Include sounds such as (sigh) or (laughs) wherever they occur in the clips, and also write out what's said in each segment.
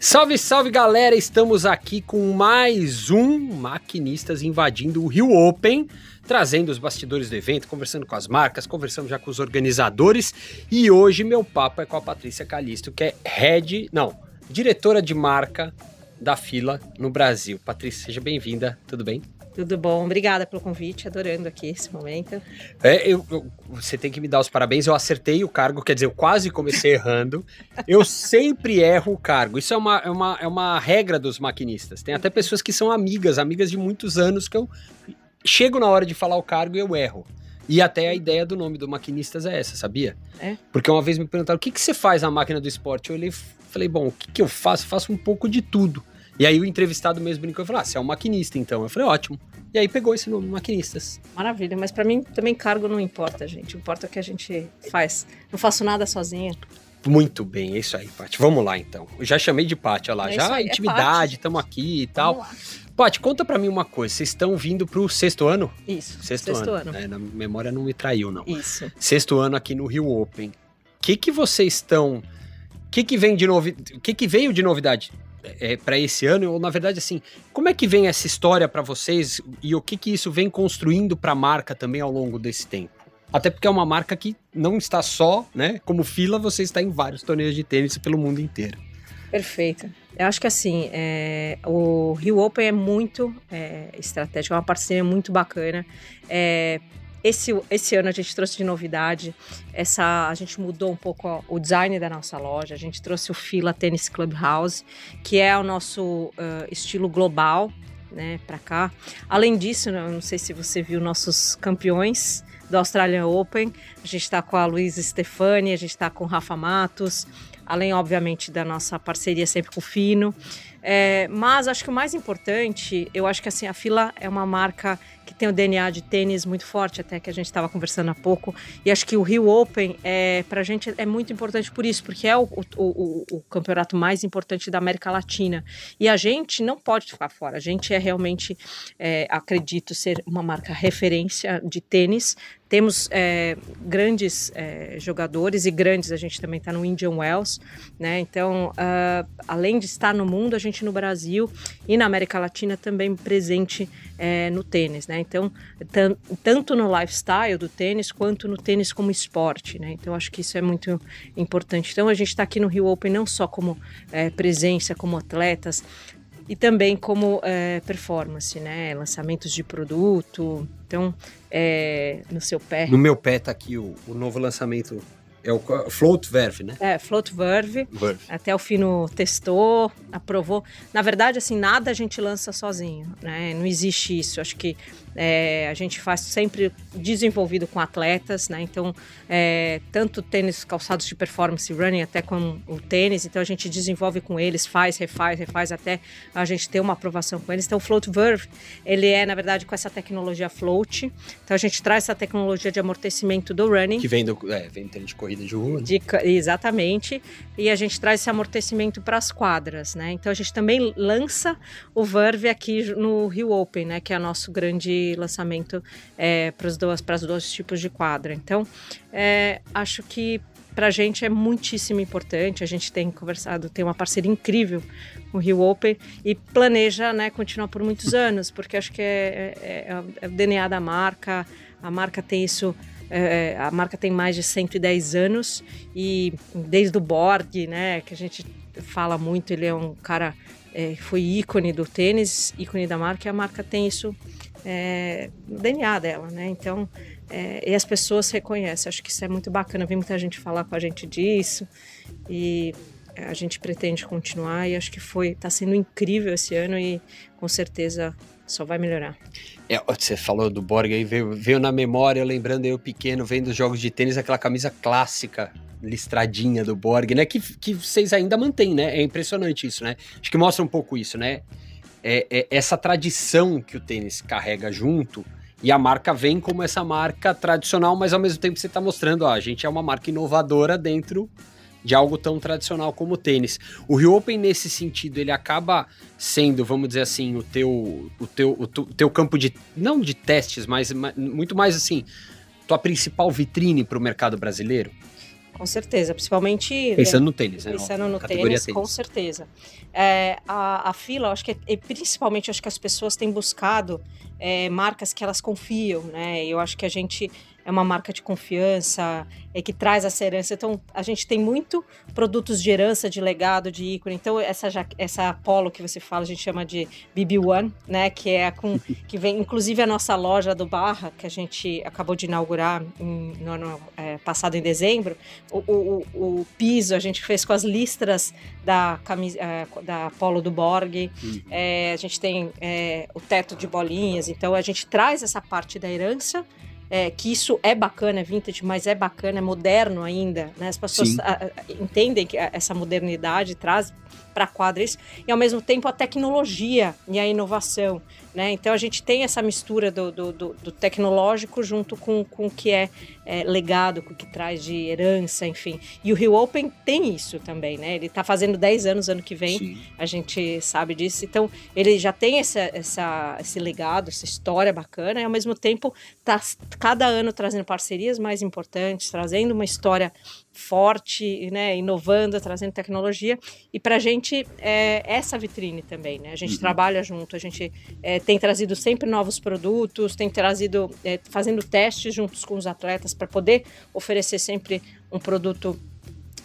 Salve, salve galera! Estamos aqui com mais um Maquinistas invadindo o Rio Open, trazendo os bastidores do evento, conversando com as marcas, conversando já com os organizadores. E hoje meu papo é com a Patrícia Calisto, que é head, não, diretora de marca da fila no Brasil. Patrícia, seja bem-vinda, tudo bem? Tudo bom, obrigada pelo convite, adorando aqui esse momento. É, eu, eu, você tem que me dar os parabéns, eu acertei o cargo, quer dizer, eu quase comecei errando. Eu sempre erro o cargo, isso é uma, é, uma, é uma regra dos maquinistas. Tem até pessoas que são amigas, amigas de muitos anos, que eu chego na hora de falar o cargo e eu erro. E até a ideia do nome do maquinistas é essa, sabia? É? Porque uma vez me perguntaram, o que, que você faz na máquina do esporte? Eu olhei falei, bom, o que, que eu faço? Eu faço um pouco de tudo. E aí o entrevistado mesmo brincou e falou: Ah, você é um maquinista, então. Eu falei, ótimo. E aí pegou esse nome, maquinistas. Maravilha, mas para mim também cargo não importa, gente. Importa o que a gente faz. Não faço nada sozinha. Muito bem, é isso aí, Paty. Vamos lá então. Eu já chamei de Paty, olha lá. É já aí, é intimidade, estamos é aqui e tal. Paty, conta para mim uma coisa. Vocês estão vindo pro sexto ano? Isso. Sexto, sexto ano. ano. É, na memória não me traiu, não. Isso. Sexto ano aqui no Rio Open. O que que vocês estão. O que que vem de novidade? O que que veio de novidade? É, para esse ano? Ou na verdade, assim, como é que vem essa história para vocês e o que que isso vem construindo para a marca também ao longo desse tempo? Até porque é uma marca que não está só, né? Como fila, você está em vários torneios de tênis pelo mundo inteiro. Perfeito. Eu acho que assim, é, o Rio Open é muito é, estratégico, é uma parceria muito bacana. É, esse, esse ano a gente trouxe de novidade, essa, a gente mudou um pouco o design da nossa loja, a gente trouxe o Fila Tennis Clubhouse, que é o nosso uh, estilo global, né, para cá. Além disso, não sei se você viu nossos campeões do Australian Open, a gente está com a Luísa Stefani, a gente está com o Rafa Matos, além, obviamente, da nossa parceria sempre com o Fino. É, mas acho que o mais importante, eu acho que assim, a Fila é uma marca que tem o DNA de tênis muito forte, até que a gente estava conversando há pouco. E acho que o Rio Open, é, para a gente, é muito importante por isso, porque é o, o, o, o, campeonato mais importante da América Latina. E a gente não pode ficar fora. A gente é realmente, é, acredito, ser uma marca referência de tênis. Temos é, grandes é, jogadores e grandes, a gente também está no Indian Wells, né? Então, uh, além de estar no mundo, a gente no Brasil e na América Latina também presente é, no tênis, né? Então, tanto no lifestyle do tênis quanto no tênis como esporte, né? Então, acho que isso é muito importante. Então, a gente está aqui no Rio Open não só como é, presença, como atletas, e também como é, performance, né? Lançamentos de produto. Então, é, no seu pé. No meu pé tá aqui o, o novo lançamento é o Float Verve, né? É, Float Verve. Verve. Até o Fino testou, aprovou. Na verdade, assim, nada a gente lança sozinho, né? Não existe isso. Acho que é, a gente faz sempre desenvolvido com atletas, né? Então, é, tanto tênis calçados de performance running até com o tênis, então a gente desenvolve com eles, faz, refaz, refaz até a gente ter uma aprovação com eles. Então, o Float Verve, ele é, na verdade, com essa tecnologia float. Então, a gente traz essa tecnologia de amortecimento do running. Que vem do, é, vem de corrida de rua. Né? De, exatamente. E a gente traz esse amortecimento para as quadras, né? Então, a gente também lança o Verve aqui no Rio Open, né? Que é o nosso grande lançamento é, para os dois, dois tipos de quadra. Então, é, acho que para a gente é muitíssimo importante. A gente tem conversado, tem uma parceria incrível com o Rio Open e planeja né, continuar por muitos (laughs) anos, porque acho que é, é, é o DNA da marca. A marca tem isso. É, a marca tem mais de 110 anos e desde o Borg, né, que a gente fala muito, ele é um cara é, foi ícone do tênis, ícone da marca, e a marca tem isso é, no DNA dela, né? Então, é, e as pessoas reconhecem. Acho que isso é muito bacana. Vi muita gente falar com a gente disso e a gente pretende continuar. E acho que foi, está sendo incrível esse ano e com certeza só vai melhorar. É, você falou do Borg aí, veio, veio na memória, lembrando eu pequeno, vendo os jogos de tênis, aquela camisa clássica listradinha do Borg, né? Que, que vocês ainda mantêm, né? É impressionante isso, né? Acho que mostra um pouco isso, né? É, é essa tradição que o tênis carrega junto. E a marca vem como essa marca tradicional, mas ao mesmo tempo você está mostrando, ó, a gente é uma marca inovadora dentro de algo tão tradicional como o tênis. O Rio Open, nesse sentido, ele acaba sendo, vamos dizer assim, o teu, o teu, o teu campo de, não de testes, mas muito mais assim, tua principal vitrine para o mercado brasileiro? Com certeza, principalmente. Pensando no tênis, né? Pensando no tênis, tênis, com certeza. É, a, a fila, acho que, e principalmente, acho que as pessoas têm buscado é, marcas que elas confiam, né? Eu acho que a gente é uma marca de confiança, é que traz essa herança. Então, a gente tem muito produtos de herança, de legado, de ícone. Então, essa, essa Apollo que você fala, a gente chama de BB1, né? Que é com que vem, inclusive, a nossa loja do Barra, que a gente acabou de inaugurar em, no ano é, passado, em dezembro. O, o, o, piso a gente fez com as listras da, camisa, é, da Apollo do Borg. Uhum. É, a gente tem é, o teto de bolinhas. Então, a gente traz essa parte da herança é, que isso é bacana, é vintage, mas é bacana, é moderno ainda, né? As pessoas a, a, entendem que essa modernidade traz para a quadra isso, e ao mesmo tempo a tecnologia e a inovação. Né? Então a gente tem essa mistura do, do, do, do tecnológico junto com, com o que é, é, legado, com o que traz de herança, enfim. E o Rio Open tem isso também, né? Ele está fazendo 10 anos ano que vem, Sim. a gente sabe disso. Então ele já tem essa, essa, esse legado, essa história bacana, e ao mesmo tempo está cada ano trazendo parcerias mais importantes, trazendo uma história forte, né, inovando, trazendo tecnologia. E para a gente é essa vitrine também, né? A gente uhum. trabalha junto, a gente é, tem trazido sempre novos produtos, tem trazido, é, fazendo testes juntos com os atletas para poder oferecer sempre um produto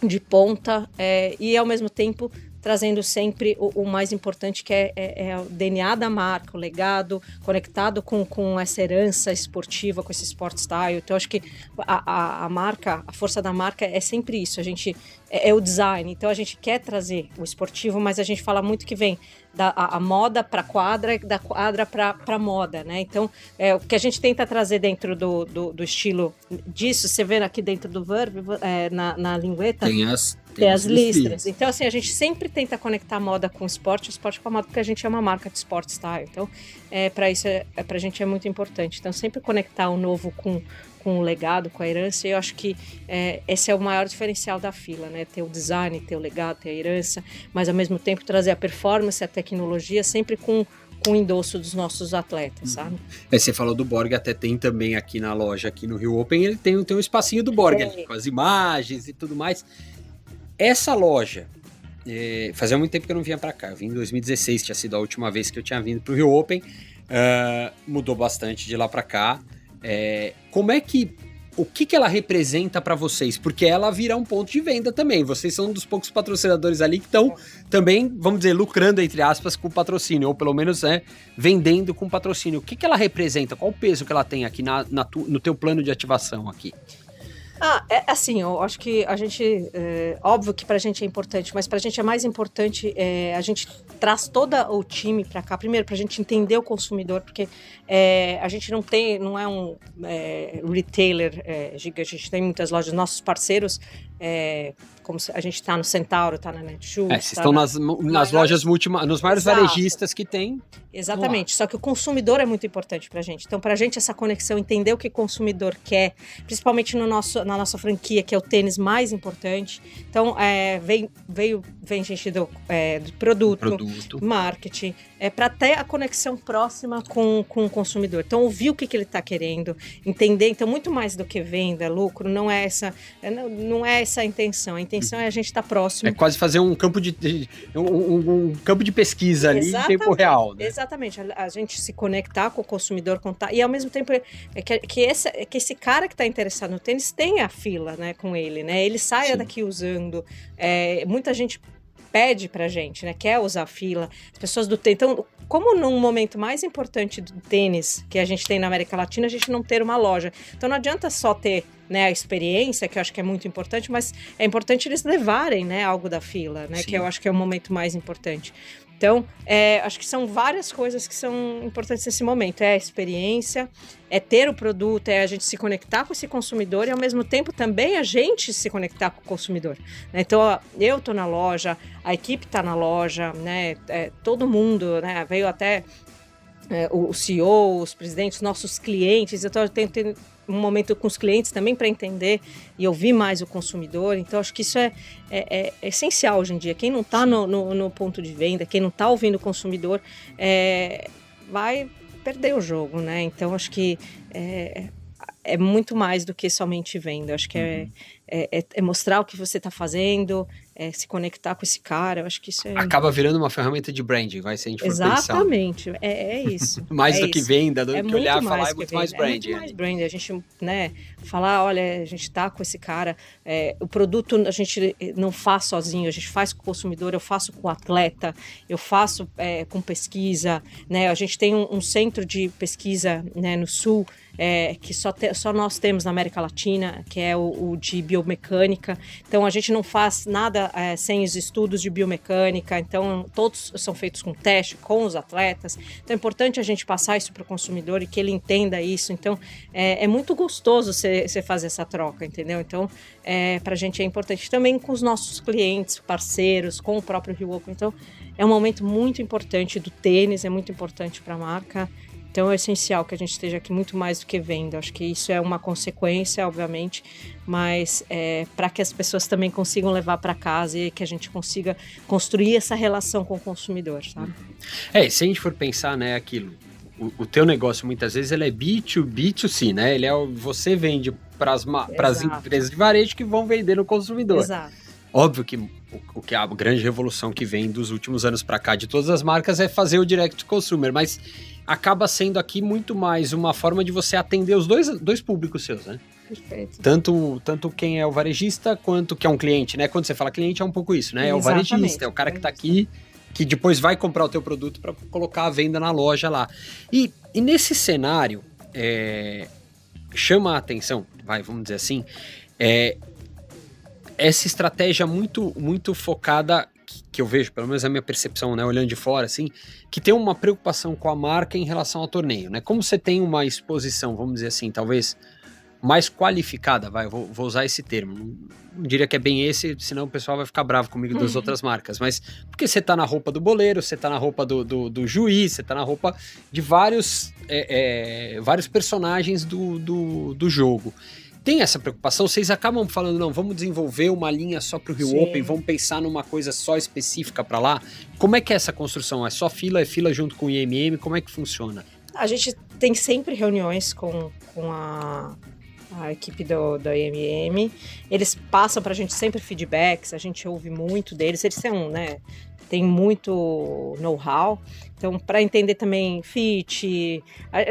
de ponta é, e ao mesmo tempo trazendo sempre o, o mais importante que é, é, é, o DNA da marca, o legado, conectado com, com essa herança esportiva, com esse sport style. Então, acho que a, a, a marca, a força da marca é sempre isso. A gente é, é o design. Então, a gente quer trazer o esportivo, mas a gente fala muito que vem da a, a moda para quadra, da quadra para moda, né? Então, é, o que a gente tenta trazer dentro do, do, do estilo disso, você vê aqui dentro do Verb, é, na, na lingueta. Tem as, tem, as listras. Então, assim, a gente sempre tenta conectar a moda com o esporte, o esporte com a moda, porque a gente é uma marca de sport style. Então, é, para isso, é, é, para a gente é muito importante. Então, sempre conectar o novo com com o legado, com a herança. E eu acho que é, esse é o maior diferencial da fila, né? Ter o design, ter o legado, ter a herança, mas ao mesmo tempo trazer a performance, a tecnologia, sempre com com o endosso dos nossos atletas, uhum. sabe? É, você falou do Borg, até tem também aqui na loja, aqui no Rio Open, ele tem, tem um espacinho do Borg é. ali, com as imagens e tudo mais. Essa loja, é, fazia muito tempo que eu não vinha para cá, eu vim em 2016, tinha sido a última vez que eu tinha vindo para o Rio Open, uh, mudou bastante de lá para cá. É, como é que o que, que ela representa para vocês? Porque ela vira um ponto de venda também. Vocês são um dos poucos patrocinadores ali que estão também, vamos dizer, lucrando, entre aspas, com patrocínio, ou pelo menos é, vendendo com patrocínio. O que, que ela representa? Qual o peso que ela tem aqui na, na tu, no teu plano de ativação aqui? Ah, é assim, eu acho que a gente, é, óbvio que pra gente é importante, mas pra gente é mais importante, é, a gente traz todo o time pra cá, primeiro pra gente entender o consumidor, porque é, a gente não tem, não é um é, retailer é, gigante, a gente tem muitas lojas, nossos parceiros é, como a gente está no Centauro, está na Netshoes. É, vocês tá estão na, nas, nas lojas multi, nos maiores Exato. varejistas que tem. Exatamente. Só que o consumidor é muito importante para a gente. Então, para a gente essa conexão, entender o que o consumidor quer, principalmente no nosso, na nossa franquia, que é o tênis mais importante. Então, é, vem, veio, vem gente do, é, do produto, produto, marketing, é para ter a conexão próxima com, com o consumidor. Então, ouvir o que, que ele está querendo, entender. Então, muito mais do que venda, lucro, não é essa, é, não, não é essa a intenção. A intenção é a gente estar tá próximo. É quase fazer um campo de, um, um, um campo de pesquisa ali exatamente, em tempo real. Né? Exatamente. A, a, gente se conectar com o consumidor, contar. E ao mesmo tempo, é que, que, esse, é que esse cara que está interessado no tênis tenha a fila né, com ele, né? Ele saia Sim. daqui usando. É, muita gente pede pra gente, né? Quer usar fila. As pessoas do tênis. Então, como num momento mais importante do tênis que a gente tem na América Latina, a gente não ter uma loja. Então não adianta só ter né, a experiência, que eu acho que é muito importante, mas é importante eles levarem né, algo da fila, né? Sim. Que eu acho que é o momento mais importante. Então, é, acho que são várias coisas que são importantes nesse momento. É a experiência, é ter o produto, é a gente se conectar com esse consumidor e, ao mesmo tempo, também a gente se conectar com o consumidor. Né? Então, ó, eu estou na loja, a equipe está na loja, né? É, todo mundo né? veio até é, o CEO, os presidentes, nossos clientes. Eu estou tendo um momento com os clientes também para entender e ouvir mais o consumidor. Então, acho que isso é, é, é essencial hoje em dia. Quem não está no, no, no, ponto de venda, quem não está ouvindo o consumidor, é, vai perder o jogo, né? Então, acho que é, é muito mais do que somente venda. Acho que é, uhum. É, é, é mostrar o que você está fazendo, é, se conectar com esse cara. Eu acho que isso é. Acaba virando uma ferramenta de branding, vai se a gente Exatamente, é, é, isso. (laughs) mais é do isso. que venda, do é que olhar e falar, é muito mais branding. É muito mais branding. A gente, né, falar, olha, a gente tá com esse cara, é, o produto a gente não faz sozinho, a gente faz com o consumidor, eu faço com o atleta, eu faço é, com pesquisa, né? A gente tem um, um centro de pesquisa né, no sul é, que só, te, só nós temos na América Latina, que é o, o de biomecânica. Então a gente não faz nada é, sem os estudos de biomecânica, então todos são feitos com teste, com os atletas. Então é importante a gente passar isso para o consumidor e que ele entenda isso. Então é, é muito gostoso você fazer essa troca, entendeu? Então é, para a gente é importante também com os nossos clientes, parceiros, com o próprio Rio Open. Então é um momento muito importante do tênis, é muito importante para a marca. Então é essencial que a gente esteja aqui muito mais do que vendo. Acho que isso é uma consequência, obviamente, mas é, para que as pessoas também consigam levar para casa e que a gente consiga construir essa relação com o consumidor, sabe? É, se a gente for pensar, né, aquilo, o, o teu negócio muitas vezes ele é B2B2C, né? Ele é o, você vende para as empresas de varejo que vão vender no consumidor. Exato. Óbvio que o, que a grande revolução que vem dos últimos anos para cá de todas as marcas é fazer o direct to consumer, mas acaba sendo aqui muito mais uma forma de você atender os dois, dois públicos seus, né? Perfeito. Tanto, tanto quem é o varejista quanto que é um cliente, né? Quando você fala cliente é um pouco isso, né? É o varejista, é o cara que está aqui, que depois vai comprar o teu produto para colocar a venda na loja lá. E, e nesse cenário, é, chama a atenção, vai, vamos dizer assim, é, essa estratégia muito, muito focada que eu vejo, pelo menos a minha percepção, né, olhando de fora, assim, que tem uma preocupação com a marca em relação ao torneio, né? Como você tem uma exposição, vamos dizer assim, talvez mais qualificada, vai, vou, vou usar esse termo. Não, não, diria que é bem esse, senão o pessoal vai ficar bravo comigo das uhum. outras marcas, mas porque você tá na roupa do boleiro, você tá na roupa do, do, do juiz, você tá na roupa de vários, é, é, vários personagens do, do, do jogo tem essa preocupação? Vocês acabam falando, não, vamos desenvolver uma linha só para o Rio Sim. Open, vamos pensar numa coisa só específica para lá? Como é que é essa construção? É só fila, é fila junto com o IMM? Como é que funciona? A gente tem sempre reuniões com, com a, a equipe do, do IMM. Eles passam para a gente sempre feedbacks, a gente ouve muito deles. Eles são, né? Tem muito know-how. Então, para entender também fit,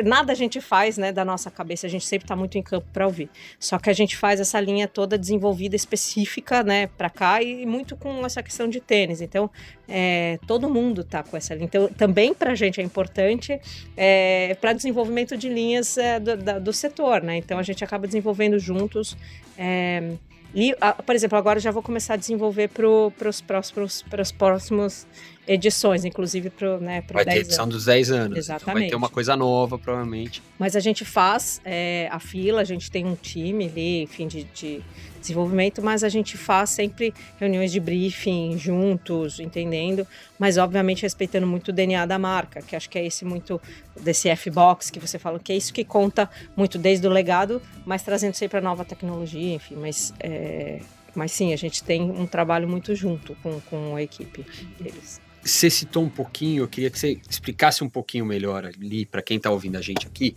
nada a gente faz, né, da nossa cabeça, a gente sempre está muito em campo para ouvir. Só que a gente faz essa linha toda desenvolvida específica, né, para cá e muito com essa questão de tênis. Então, é, todo mundo tá com essa linha. Então, também para a gente é importante é, para desenvolvimento de linhas é, do, da, do, setor, né? Então, a gente acaba desenvolvendo juntos. É, e, por exemplo, agora já vou começar a desenvolver para os próximos, próximos edições, inclusive para né, Vai ter edição anos. dos 10 anos. Exatamente. Então vai ter uma coisa nova, provavelmente. Mas a gente faz é, a fila, a gente tem um time ali, enfim, de, de, desenvolvimento, mas a gente faz sempre reuniões de briefing juntos, entendendo, mas obviamente respeitando muito o DNA da marca, que acho que é esse muito desse F-Box que você fala, que é isso que conta muito desde o legado, mas trazendo sempre a nova tecnologia, enfim, mas. É, mas sim, a gente tem um trabalho muito junto com, com a equipe deles você citou um pouquinho, eu queria que você explicasse um pouquinho melhor ali para quem está ouvindo a gente aqui.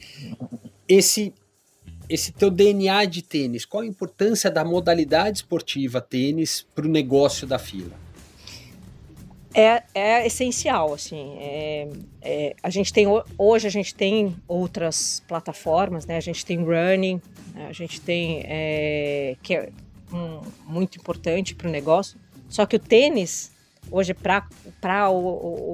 Esse esse teu DNA de tênis, qual a importância da modalidade esportiva tênis para o negócio da fila? É, é essencial, assim. É, é, a gente tem hoje a gente tem outras plataformas, né? A gente tem running, a gente tem é, que é um, muito importante para o negócio. Só que o tênis hoje para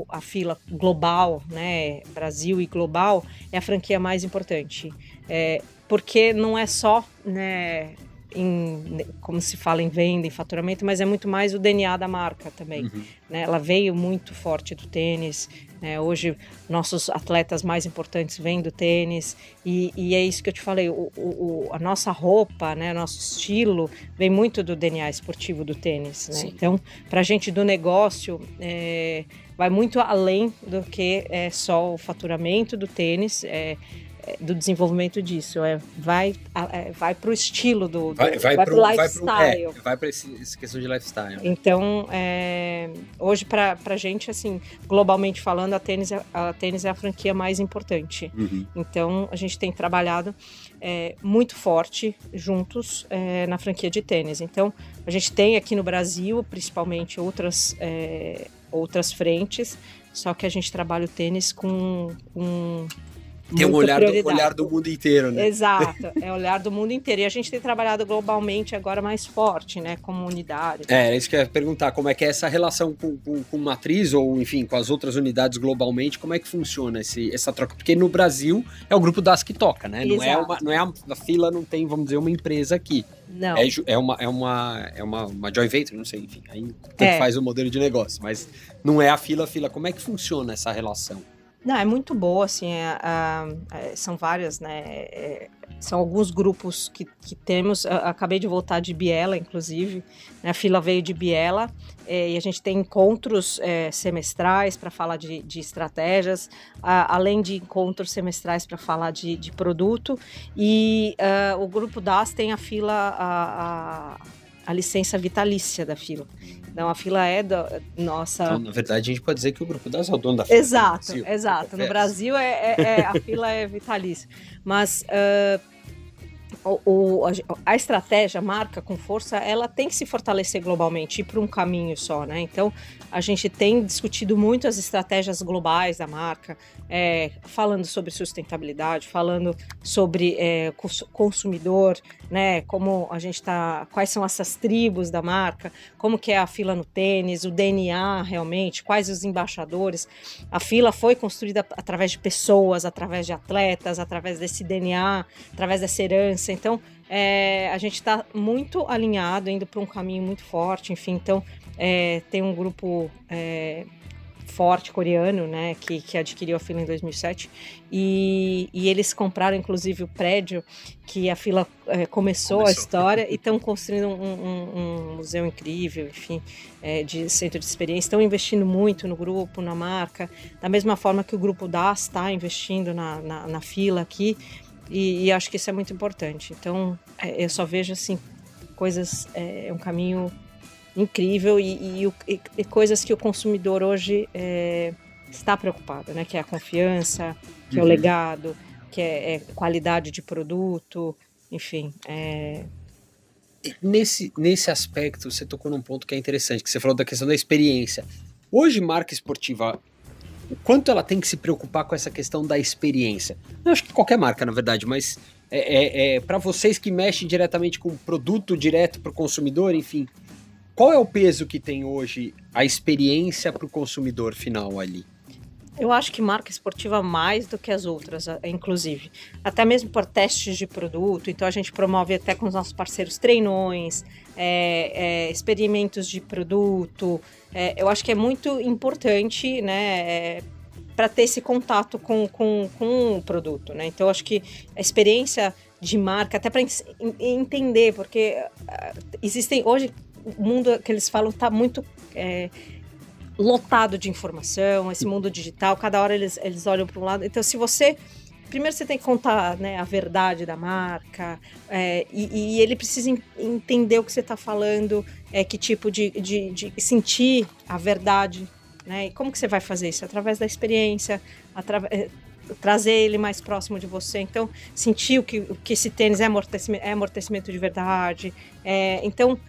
a fila global, né, Brasil e global, é a franquia mais importante. É, porque não é só, né, em, como se fala em venda, em faturamento, mas é muito mais o DNA da marca também. Uhum. Né? Ela veio muito forte do tênis. Né? Hoje, nossos atletas mais importantes vêm do tênis. E, e é isso que eu te falei: o, o, a nossa roupa, né? nosso estilo, vem muito do DNA esportivo do tênis. Né? Então, para a gente do negócio, é, vai muito além do que é só o faturamento do tênis. É, é, do desenvolvimento disso. É, vai é, vai para o estilo do, vai, vai, vai para o lifestyle. Vai, para essa questão de lifestyle. Então, é, hoje para a gente, assim, globalmente falando, a tênis, é, a tênis é a franquia mais importante. Uhum. Então, a gente tem trabalhado é, muito forte juntos é, na franquia de tênis. Então, a gente tem aqui no Brasil, principalmente, outras, outras frentes, só que a gente trabalha o tênis com, com tem um olhar do, olhar do mundo inteiro, né? Exato, é o olhar do mundo inteiro. E a gente tem trabalhado globalmente agora mais forte, né? Como unidade. É, isso que eu ia perguntar, como é que é essa relação com, com, com matriz, ou enfim, com as outras unidades globalmente, como é que funciona esse, essa troca? Porque no Brasil é o grupo das que toca, né? Não é, uma, não é a, a fila, não tem, vamos dizer, uma empresa aqui. Não. É, é, uma, é, uma, é uma, uma joint venture, não sei, enfim, aí é. faz o modelo de negócio, mas não é a fila, a fila. Como é que funciona essa relação? Não, é muito boa, assim, é, é, são várias, né, é, são alguns grupos que, que temos, eu acabei de voltar de Biela, inclusive, né, a fila veio de Biela, é, e a gente tem encontros é, semestrais para falar de, de estratégias, a, além de encontros semestrais para falar de, de, produto, e uh, o grupo DAS tem a fila, a, a, licença vitalícia da fila. Então a fila é da nossa. Então, na verdade, a gente pode dizer que o grupo das é o dono da fila. Exato, exato. No Brasil é, é, é, a fila é vitalícia. Mas uh, o, o, a estratégia, a marca com força, ela tem que se fortalecer globalmente, ir para um caminho só, né? Então, a gente tem discutido muito as estratégias globais da marca, é, falando sobre sustentabilidade, falando sobre é, consumidor, né? Como a gente está, quais são essas tribos da marca, como que é a fila no tênis, o DNA realmente, quais os embaixadores. A fila foi construída através de pessoas, através de atletas, através desse DNA, através dessa herança. Então, é, a gente está muito alinhado, indo para um caminho muito forte, enfim. Então, é, tem um grupo é, forte coreano, né, que, que adquiriu a fila em 2007 e, e eles compraram inclusive o prédio que a fila é, começou, começou, a história e estão construindo um, um, um, museu incrível, enfim, é, de centro de experiência. Estão investindo muito no grupo, na marca, da mesma forma que o grupo DAS está investindo na, na, na, fila aqui e, e, acho que isso é muito importante. Então, é, eu só vejo assim coisas, é, é um caminho incrível e, e, e, coisas que o consumidor hoje é, está preocupado, né? Que é a confiança, que uhum. é o uhum. legado, que é, é, qualidade de produto, enfim. É... Nesse, nesse aspecto, você tocou num ponto que é interessante, que você falou da questão da experiência. Hoje, marca esportiva, o quanto ela tem que se preocupar com essa questão da experiência? Eu acho que qualquer marca, na verdade, mas é, é, é para vocês que mexem diretamente com o produto direto para o consumidor, enfim, qual é o peso que tem hoje a experiência para o consumidor final ali? Eu acho que marca esportiva mais do que as outras, inclusive. Até mesmo por testes de produto. Então a gente promove até com os nossos parceiros treinões, é, é, experimentos de produto. É, eu acho que é muito importante, né? É, para ter esse contato com, com, com o produto, né? Então, acho que a experiência de marca, até para entender, porque uh, existem hoje o mundo que eles falam está muito é, lotado de informação, esse mundo digital, cada hora eles, eles olham para um lado. Então, se você. Primeiro você tem que contar né, a verdade da marca, é, e, e, ele precisa entender o que você está falando, é, que tipo de, de, de, sentir a verdade. Né? E como que você vai fazer isso? Através da experiência, através é, trazer ele mais próximo de você. Então, sentir o que, o que esse tênis é amortecimento, é amortecimento de verdade. É, então,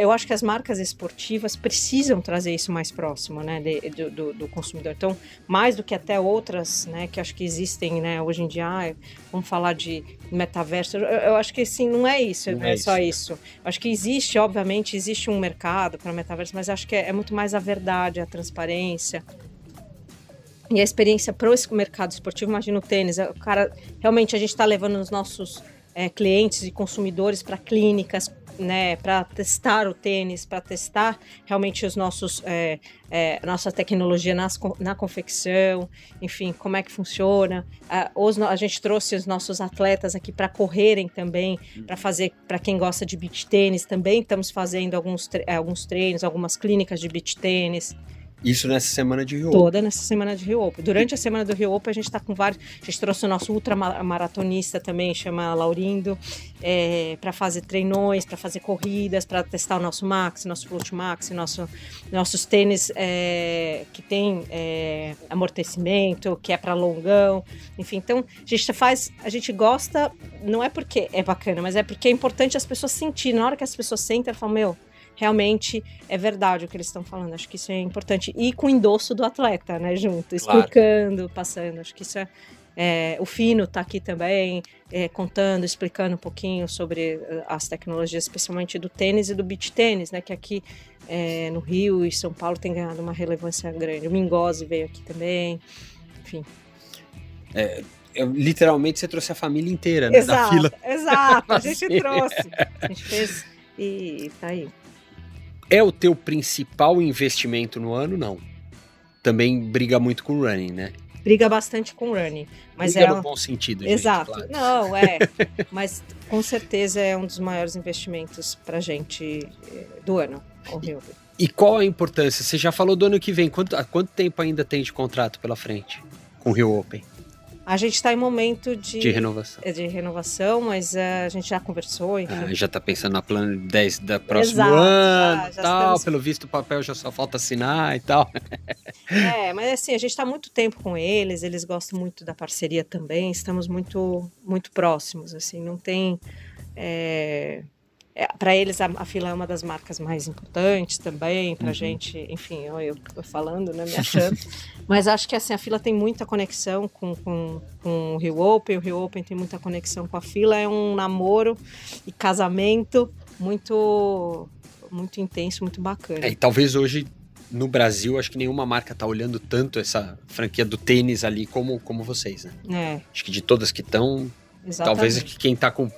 eu acho que as marcas esportivas precisam trazer isso mais próximo, né, de, do, do, consumidor. Então, mais do que até outras, né, que acho que existem, né, hoje em dia, ah, vamos falar de metaverso. Eu, eu acho que sim, não é isso, não é, é só isso. isso. Eu acho que existe, obviamente, existe um mercado para metaverso, mas acho que é, é muito mais a verdade, a transparência, e a experiência para o mercado esportivo, imagina o tênis, o cara, realmente a gente está levando os nossos é, clientes e consumidores para clínicas, né, para testar o tênis, para testar realmente os nossos, é, é, nossa tecnologia nas, na confecção, enfim, como é que funciona. A, os, a gente trouxe os nossos atletas aqui para correrem também, para fazer, para quem gosta de beach tênis, também estamos fazendo alguns, alguns treinos, algumas clínicas de beach tênis. Isso nessa semana de Rio Toda nessa semana de Rio Open. Durante a semana do Rio Open, a gente está com vários. A gente trouxe o nosso ultramaratonista também, chama Laurindo, é, para fazer treinões, para fazer corridas, para testar o nosso Max, nosso Flut Max, nosso, nossos tênis é, que tem é, amortecimento, que é para longão. Enfim, então a gente faz. A gente gosta, não é porque é bacana, mas é porque é importante as pessoas sentirem. Na hora que as pessoas sentem, elas falam: Meu realmente é verdade o que eles estão falando. Acho que isso é importante. E com o endosso do atleta, né, junto, explicando, claro. passando. Acho que isso é. é o Fino está aqui também, é, contando, explicando um pouquinho sobre eh, as tecnologias, especialmente do tênis e do beach tênis, né? Que aqui é, no Rio e São Paulo tem ganhado uma relevância grande. O Mingozzi veio aqui também, enfim. É, eu, literalmente você trouxe a família inteira, né? Exato, da fila. exato. A (laughs) gente trouxe. A gente fez e tá aí. É o teu principal investimento no ano? Não. Também briga muito com o running, né? Briga bastante com o running. Mas briga é no bom sentido, Exato. Gente, claro. Não, é. (laughs) mas com certeza é um dos maiores investimentos pra gente eh, do ano, o Rio. E qual a importância? Você já falou do ano que vem. Quanto, quanto tempo ainda tem de contrato pela frente com o Rio Open? A gente está em momento de, de renovação. De renovação, mas uh, a gente já conversou. Enfim. Ah, já está pensando na plano 10 da próximo Exato, ano já, já tal. Estamos... Pelo visto, o papel já só falta assinar e tal. (laughs) É, mas assim, a gente está muito tempo com eles, eles gostam muito da parceria também, estamos muito, muito próximos, assim, não tem. É é, para eles a, a, fila é uma das marcas mais importantes também, para uhum. gente, enfim, eu, eu tô falando, né, me achando. (laughs) Mas acho que assim, a fila tem muita conexão com, com, com o Rio Open, o Rio Open tem muita conexão com a fila, é um namoro e casamento muito, muito intenso, muito bacana. É, e talvez hoje no Brasil, acho que nenhuma marca tá olhando tanto essa franquia do tênis ali como, como vocês, né? É. Acho que de todas que estão, talvez quem tá com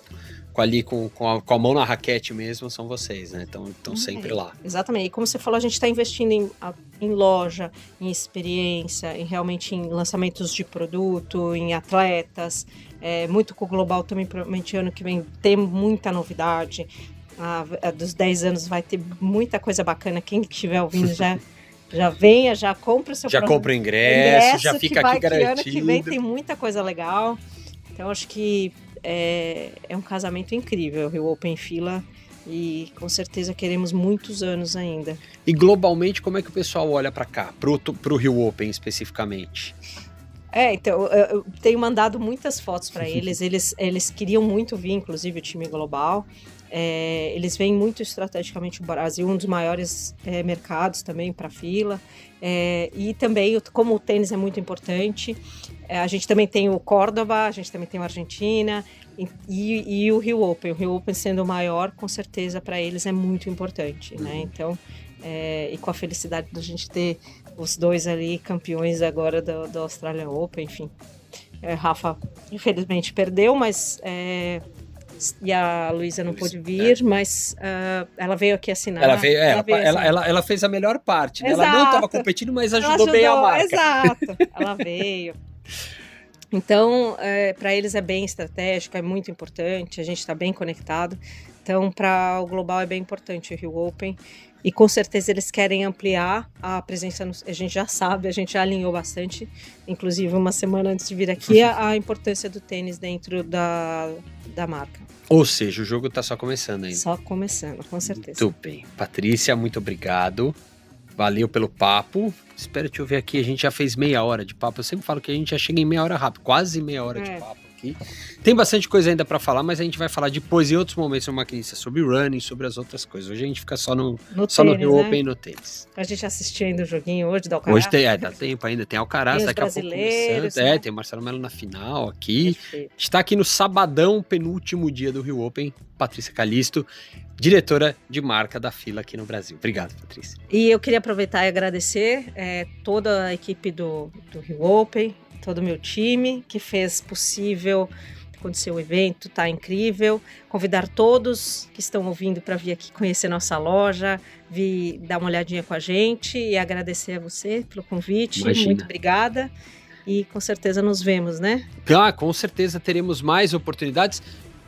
com ali com, com a, com, a, mão na raquete mesmo são vocês, né? Então estão sempre é, lá. Exatamente. E como você falou, a gente está investindo em, em loja, em experiência, em realmente em lançamentos de produto, em atletas. É, muito com o Global também, provavelmente ano que vem tem muita novidade. A, a dos 10 anos vai ter muita coisa bacana. Quem estiver ouvindo já. (laughs) Já venha, já compra o seu Já compra o ingresso, ingresso já fica aqui garantido. ano que vem tem muita coisa legal. Então acho que é, é um casamento incrível, o Rio Open Fila, e com certeza queremos muitos anos ainda. E globalmente, como é que o pessoal olha para cá, para o Rio Open especificamente? É, então, eu tenho mandado muitas fotos para (laughs) eles. eles. Eles queriam muito vir, inclusive o time global. É, eles veem muito estrategicamente o Brasil, um dos maiores é, mercados também para fila. É, e também, como o tênis é muito importante, é, a gente também tem o Córdoba, a gente também tem o Argentina e, e, o Rio Open. O Rio Open sendo o maior, com certeza para eles é muito importante, né? Uhum. Então, é, e com a felicidade da gente ter os dois ali campeões agora do, do Australian Open, enfim. É, Rafa, infelizmente, perdeu, mas e a Luísa não pôde vir, é. mas uh, ela veio aqui assinar. Ela veio, é, ela, veio ela, ela, ela, fez a melhor parte. Né? Ela não estava competindo, mas ajudou, ajudou, bem a marca. Exato, (laughs) ela veio. Então, é, para eles é bem estratégico, é muito importante, a gente está bem conectado. Então, para o global é bem importante o Rio Open. E com certeza eles querem ampliar a presença. No, a gente já sabe, a gente já alinhou bastante, inclusive uma semana antes de vir aqui, a, a importância do tênis dentro da, da marca. Ou seja, o jogo está só começando ainda. Só começando, com certeza. Muito bem. Patrícia, muito obrigado. Valeu pelo papo. Espero te ouvir aqui. A gente já fez meia hora de papo. Eu sempre falo que a gente já chega em meia hora rápido, quase meia hora é. de papo aqui. Tem bastante coisa ainda para falar, mas a gente vai falar depois em outros momentos no Maquinista sobre running, sobre as outras coisas. Hoje a gente fica só no, no só tênis, no Rio né? Open e no tênis. A gente assistiu ainda o joguinho hoje da Alcaraz. Hoje tem, é, dá tempo ainda. Tem Alcaraz, tem daqui a pouco começando. Né? É, tem o Marcelo Melo na final aqui. Está aqui no sabadão, penúltimo dia do Rio Open. Patrícia Calisto, diretora de marca da fila aqui no Brasil. Obrigado, Patrícia. E eu queria aproveitar e agradecer é, toda a equipe do, do Rio Open, todo o meu time que fez possível acontecer o evento, tá incrível. Convidar todos que estão ouvindo para vir aqui conhecer nossa loja, vir dar uma olhadinha com a gente e agradecer a você pelo convite. Imagina. Muito obrigada. E com certeza nos vemos, né? Ah, com certeza teremos mais oportunidades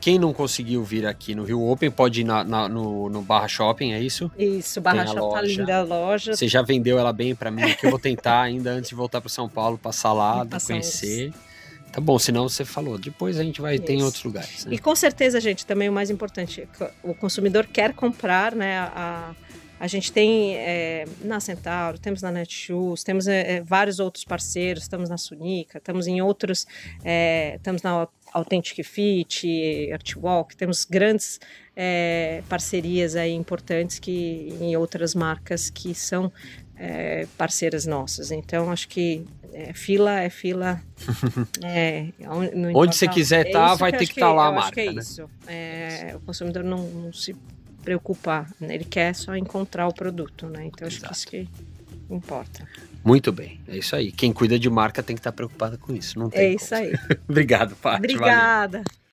quem não conseguiu vir aqui no Rio Open pode ir na, na, no, no, Barra Shopping, é isso? Isso, Barra Shopping tá linda a loja. Você já vendeu ela bem para mim, que eu vou tentar ainda antes de voltar para São Paulo, passar lá, (laughs) conhecer. Tá bom, senão você falou, depois a gente vai ter em outros lugares. Né? E com certeza, gente, também o mais importante, o consumidor quer comprar, né, a, a gente tem é, na Centauro, temos na Netshoes, temos é, vários outros parceiros, estamos na Sunica, estamos em outros, é, estamos na Authentic Fit, Artwalk, temos grandes é, parcerias aí importantes que em outras marcas que são é, parceiras nossas. Então acho que é, fila é fila. (laughs) é, Onde você quiser estar, tá, vai ter que estar tá lá a marca. Acho que é né? isso. o consumidor não, não se preocupar, né? ele quer só encontrar o produto, né? Então acho que isso que importa. Muito bem, é isso aí. Quem cuida de marca tem que estar preocupado com isso, não tem É como. isso aí. (laughs) Obrigado, Paty. Obrigada. Valeu.